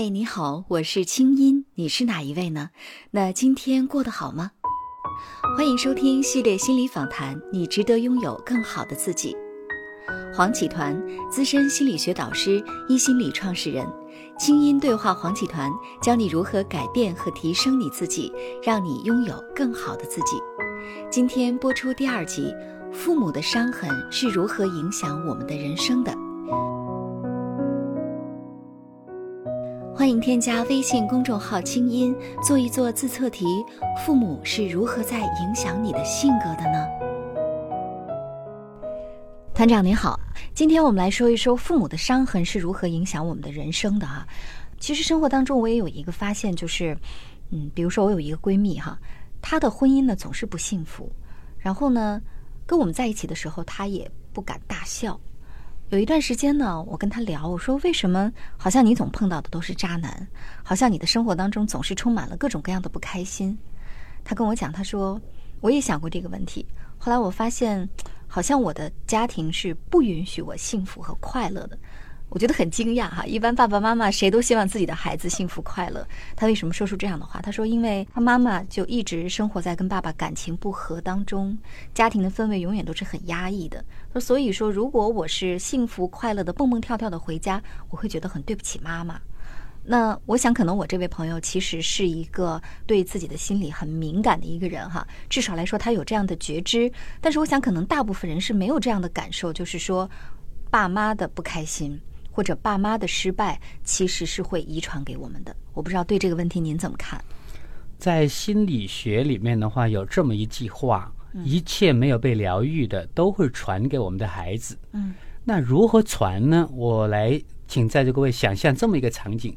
嗨，你好，我是清音，你是哪一位呢？那今天过得好吗？欢迎收听系列心理访谈，你值得拥有更好的自己。黄启团，资深心理学导师，一心理创始人，清音对话黄启团，教你如何改变和提升你自己，让你拥有更好的自己。今天播出第二集，父母的伤痕是如何影响我们的人生的。欢迎添加微信公众号“清音”，做一做自测题：父母是如何在影响你的性格的呢？团长您好，今天我们来说一说父母的伤痕是如何影响我们的人生的哈。其实生活当中我也有一个发现，就是，嗯，比如说我有一个闺蜜哈，她的婚姻呢总是不幸福，然后呢跟我们在一起的时候，她也不敢大笑。有一段时间呢，我跟他聊，我说为什么好像你总碰到的都是渣男，好像你的生活当中总是充满了各种各样的不开心。他跟我讲，他说我也想过这个问题，后来我发现，好像我的家庭是不允许我幸福和快乐的。我觉得很惊讶哈，一般爸爸妈妈谁都希望自己的孩子幸福快乐。他为什么说出这样的话？他说，因为他妈妈就一直生活在跟爸爸感情不和当中，家庭的氛围永远都是很压抑的。说所以说，如果我是幸福快乐的蹦蹦跳跳的回家，我会觉得很对不起妈妈。那我想，可能我这位朋友其实是一个对自己的心理很敏感的一个人哈，至少来说他有这样的觉知。但是我想，可能大部分人是没有这样的感受，就是说爸妈的不开心。或者爸妈的失败其实是会遗传给我们的，我不知道对这个问题您怎么看？在心理学里面的话，有这么一句话：一切没有被疗愈的都会传给我们的孩子。嗯，那如何传呢？我来请在座各位想象这么一个场景，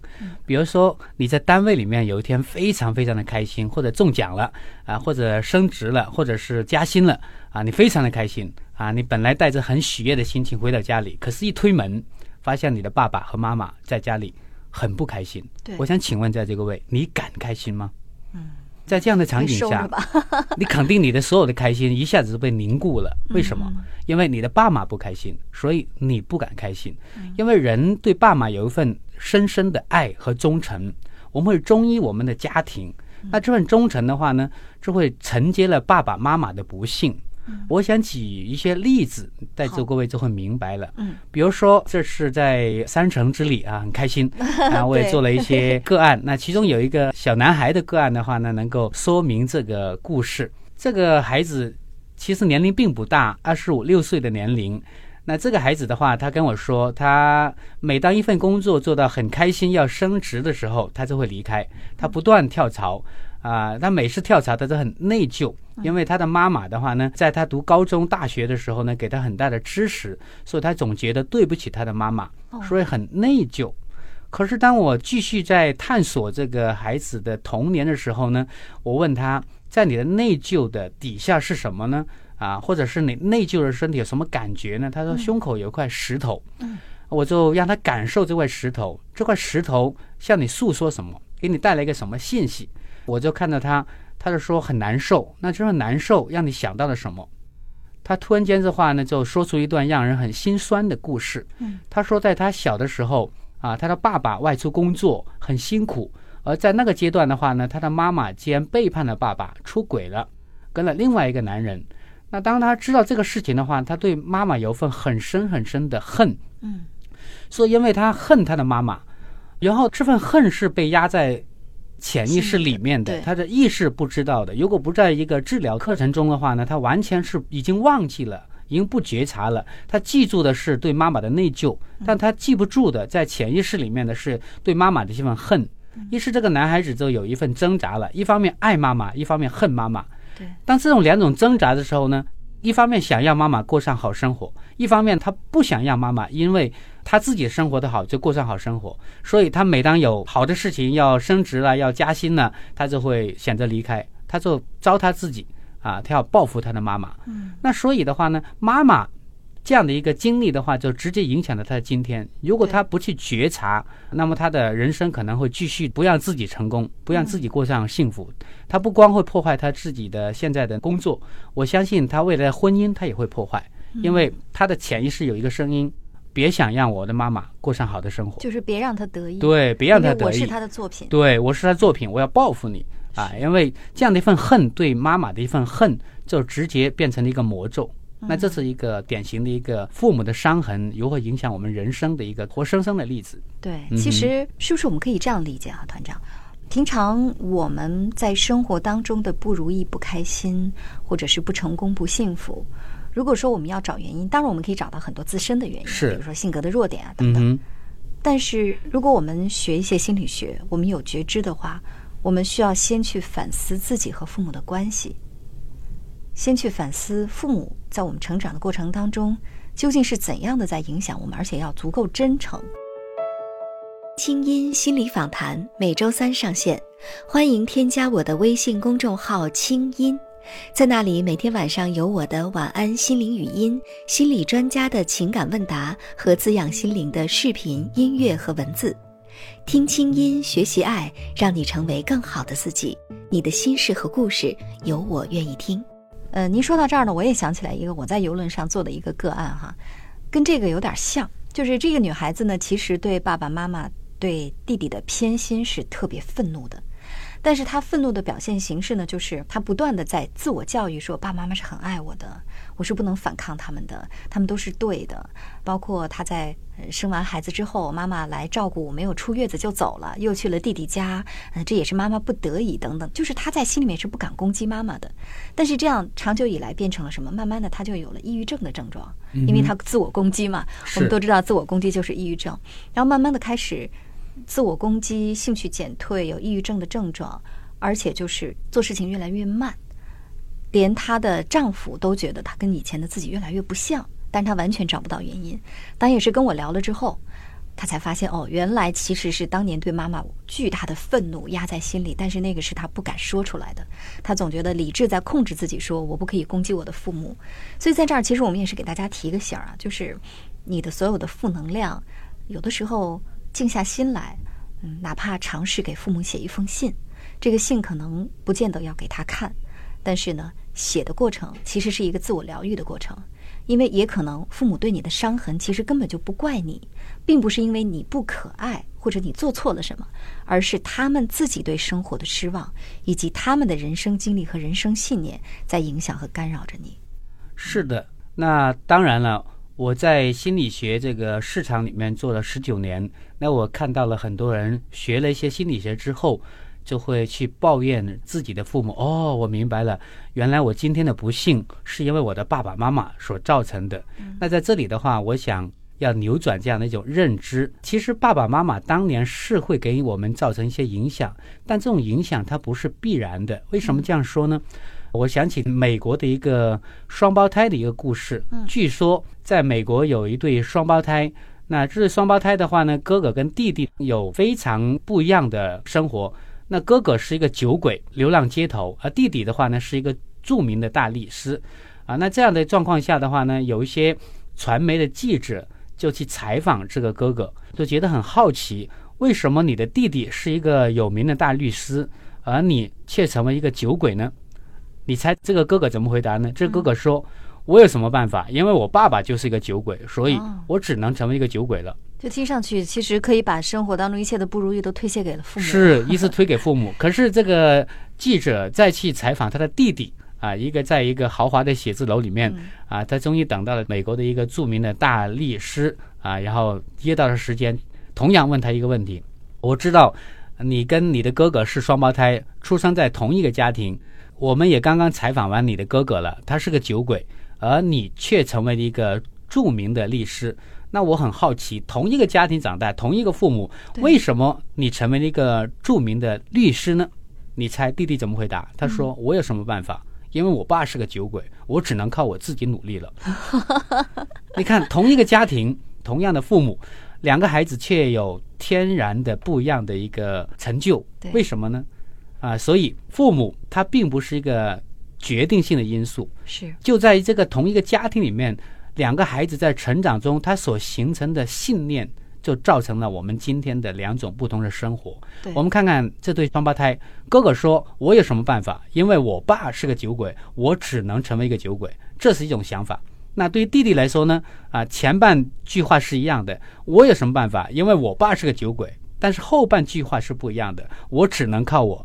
比如说你在单位里面有一天非常非常的开心，或者中奖了啊，或者升职了，或者是加薪了啊，你非常的开心啊，你本来带着很喜悦的心情回到家里，可是一推门。发现你的爸爸和妈妈在家里很不开心。对，我想请问在这个位，你敢开心吗？嗯，在这样的场景下，你肯定你的所有的开心一下子都被凝固了。为什么？因为你的爸妈不开心，所以你不敢开心。因为人对爸妈有一份深深的爱和忠诚，我们会忠于我们的家庭。那这份忠诚的话呢，就会承接了爸爸妈妈的不幸。我想举一些例子，在座各位就会明白了。嗯，比如说，这是在三城之里啊，很开心 啊，我也做了一些个案。那其中有一个小男孩的个案的话呢，能够说明这个故事。这个孩子其实年龄并不大，二十五六岁的年龄。那这个孩子的话，他跟我说，他每当一份工作做到很开心要升职的时候，他就会离开，他不断跳槽。啊，他每次跳槽，他都很内疚，因为他的妈妈的话呢，在他读高中、大学的时候呢，给他很大的支持，所以他总觉得对不起他的妈妈，所以很内疚。可是当我继续在探索这个孩子的童年的时候呢，我问他在你的内疚的底下是什么呢？啊，或者是你内疚的身体有什么感觉呢？他说胸口有一块石头，我就让他感受这块石头，这块石头向你诉说什么，给你带来一个什么信息？我就看到他，他就说很难受。那这份难受让你想到了什么？他突然间的话呢，就说出一段让人很心酸的故事。嗯，他说在他小的时候啊，他的爸爸外出工作很辛苦，而在那个阶段的话呢，他的妈妈竟然背叛了爸爸，出轨了，跟了另外一个男人。那当他知道这个事情的话，他对妈妈有份很深很深的恨。嗯，所以因为他恨他的妈妈，然后这份恨是被压在。潜意识里面的，他的意识不知道的。如果不在一个治疗课程中的话呢，他完全是已经忘记了，已经不觉察了。他记住的是对妈妈的内疚，但他记不住的，在潜意识里面的是对妈妈的这份恨。于是这个男孩子就有一份挣扎了，一方面爱妈妈，一方面恨妈妈。对，当这种两种挣扎的时候呢？一方面想让妈妈过上好生活，一方面他不想让妈妈因为他自己生活的好就过上好生活，所以他每当有好的事情要升职了、要加薪了，他就会选择离开，他就糟蹋自己啊，他要报复他的妈妈。嗯，那所以的话呢，妈妈。这样的一个经历的话，就直接影响了他的今天。如果他不去觉察，那么他的人生可能会继续不让自己成功，不让自己过上幸福。他不光会破坏他自己的现在的工作，我相信他未来的婚姻他也会破坏，因为他的潜意识有一个声音：别想让我的妈妈过上好的生活，就是别让她得意。对，别让她得意。我是她的作品，对我是她作品，我要报复你啊！因为这样的一份恨，对妈妈的一份恨，就直接变成了一个魔咒。那这是一个典型的一个父母的伤痕如何影响我们人生的一个活生生的例子。对，其实是不是我们可以这样理解啊，团长？平常我们在生活当中的不如意、不开心，或者是不成功、不幸福，如果说我们要找原因，当然我们可以找到很多自身的原因，是，比如说性格的弱点啊等等。但是如果我们学一些心理学，我们有觉知的话，我们需要先去反思自己和父母的关系，先去反思父母在我们成长的过程当中究竟是怎样的在影响我们，而且要足够真诚。清音心理访谈每周三上线，欢迎添加我的微信公众号“清音”，在那里每天晚上有我的晚安心灵语音、心理专家的情感问答和滋养心灵的视频、音乐和文字。听清音，学习爱，让你成为更好的自己。你的心事和故事，有我愿意听。呃，您说到这儿呢，我也想起来一个我在游轮上做的一个个案哈，跟这个有点像，就是这个女孩子呢，其实对爸爸妈妈。对弟弟的偏心是特别愤怒的，但是他愤怒的表现形式呢，就是他不断的在自我教育说，爸爸妈妈是很爱我的，我是不能反抗他们的，他们都是对的。包括他在生完孩子之后，妈妈来照顾我，没有出月子就走了，又去了弟弟家，呃，这也是妈妈不得已等等。就是他在心里面是不敢攻击妈妈的，但是这样长久以来变成了什么？慢慢的他就有了抑郁症的症状，因为他自我攻击嘛。我们都知道自我攻击就是抑郁症，然后慢慢的开始。自我攻击、兴趣减退、有抑郁症的症状，而且就是做事情越来越慢，连她的丈夫都觉得她跟以前的自己越来越不像，但她完全找不到原因。当也是跟我聊了之后，她才发现哦，原来其实是当年对妈妈巨大的愤怒压在心里，但是那个是她不敢说出来的。她总觉得理智在控制自己，说我不可以攻击我的父母。所以在这儿，其实我们也是给大家提个醒啊，就是你的所有的负能量，有的时候。静下心来，嗯，哪怕尝试给父母写一封信，这个信可能不见得要给他看，但是呢，写的过程其实是一个自我疗愈的过程，因为也可能父母对你的伤痕其实根本就不怪你，并不是因为你不可爱或者你做错了什么，而是他们自己对生活的失望，以及他们的人生经历和人生信念在影响和干扰着你。是的，那当然了。我在心理学这个市场里面做了十九年，那我看到了很多人学了一些心理学之后，就会去抱怨自己的父母。哦，我明白了，原来我今天的不幸是因为我的爸爸妈妈所造成的。那在这里的话，我想要扭转这样的一种认知。其实爸爸妈妈当年是会给我们造成一些影响，但这种影响它不是必然的。为什么这样说呢？我想起美国的一个双胞胎的一个故事。据说在美国有一对双胞胎，那这对双胞胎的话呢，哥哥跟弟弟有非常不一样的生活。那哥哥是一个酒鬼，流浪街头；而弟弟的话呢，是一个著名的大律师。啊，那这样的状况下的话呢，有一些传媒的记者就去采访这个哥哥，就觉得很好奇，为什么你的弟弟是一个有名的大律师，而你却成为一个酒鬼呢？你猜这个哥哥怎么回答呢？这哥哥说：“我有什么办法？因为我爸爸就是一个酒鬼，所以我只能成为一个酒鬼了。”就听上去，其实可以把生活当中一切的不如意都推卸给了父母。是，一直推给父母。可是这个记者再去采访他的弟弟啊，一个在一个豪华的写字楼里面啊，他终于等到了美国的一个著名的大律师啊，然后约到了时间，同样问他一个问题：“我知道你跟你的哥哥是双胞胎，出生在同一个家庭。”我们也刚刚采访完你的哥哥了，他是个酒鬼，而你却成为了一个著名的律师。那我很好奇，同一个家庭长大，同一个父母，为什么你成为了一个著名的律师呢？你猜弟弟怎么回答？他说：“我有什么办法？因为我爸是个酒鬼，我只能靠我自己努力了。”你看，同一个家庭，同样的父母，两个孩子却有天然的不一样的一个成就，为什么呢？啊，所以父母他并不是一个决定性的因素，是就在于这个同一个家庭里面，两个孩子在成长中，他所形成的信念，就造成了我们今天的两种不同的生活。我们看看这对双胞胎，哥哥说：“我有什么办法？因为我爸是个酒鬼，我只能成为一个酒鬼。”这是一种想法。那对于弟弟来说呢？啊，前半句话是一样的，我有什么办法？因为我爸是个酒鬼。但是后半句话是不一样的，我只能靠我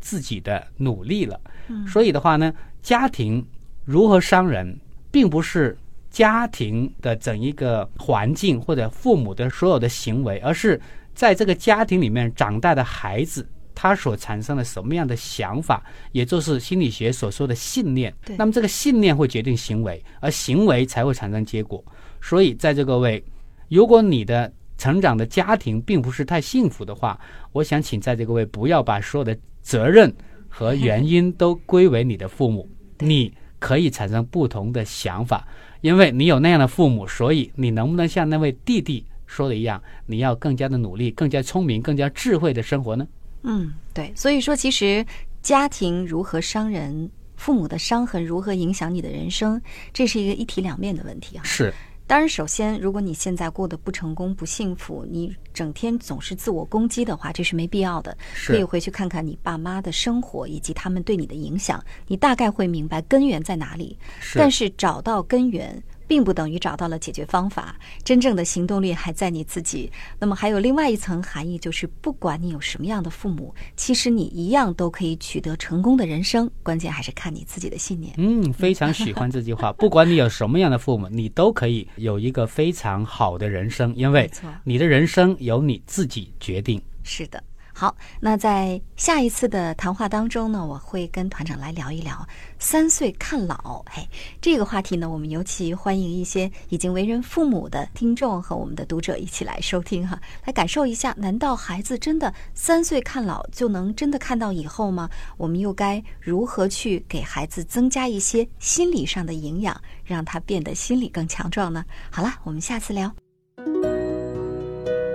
自己的努力了。所以的话呢，家庭如何伤人，并不是家庭的整一个环境或者父母的所有的行为，而是在这个家庭里面长大的孩子。他所产生的什么样的想法，也就是心理学所说的信念。那么这个信念会决定行为，而行为才会产生结果。所以在这各位，如果你的成长的家庭并不是太幸福的话，我想请在这各位不要把所有的责任和原因都归为你的父母。你可以产生不同的想法，因为你有那样的父母，所以你能不能像那位弟弟说的一样，你要更加的努力、更加聪明、更加智慧的生活呢？嗯，对，所以说其实家庭如何伤人，父母的伤痕如何影响你的人生，这是一个一体两面的问题啊。是，当然，首先，如果你现在过得不成功、不幸福，你整天总是自我攻击的话，这是没必要的。可以回去看看你爸妈的生活以及他们对你的影响，你大概会明白根源在哪里。但是找到根源。并不等于找到了解决方法，真正的行动力还在你自己。那么还有另外一层含义，就是不管你有什么样的父母，其实你一样都可以取得成功的人生。关键还是看你自己的信念。嗯，非常喜欢这句话。不管你有什么样的父母，你都可以有一个非常好的人生，因为你的人生由你自己决定。是的。好，那在下一次的谈话当中呢，我会跟团长来聊一聊三岁看老。嘿，这个话题呢，我们尤其欢迎一些已经为人父母的听众和我们的读者一起来收听哈，来感受一下，难道孩子真的三岁看老就能真的看到以后吗？我们又该如何去给孩子增加一些心理上的营养，让他变得心理更强壮呢？好了，我们下次聊。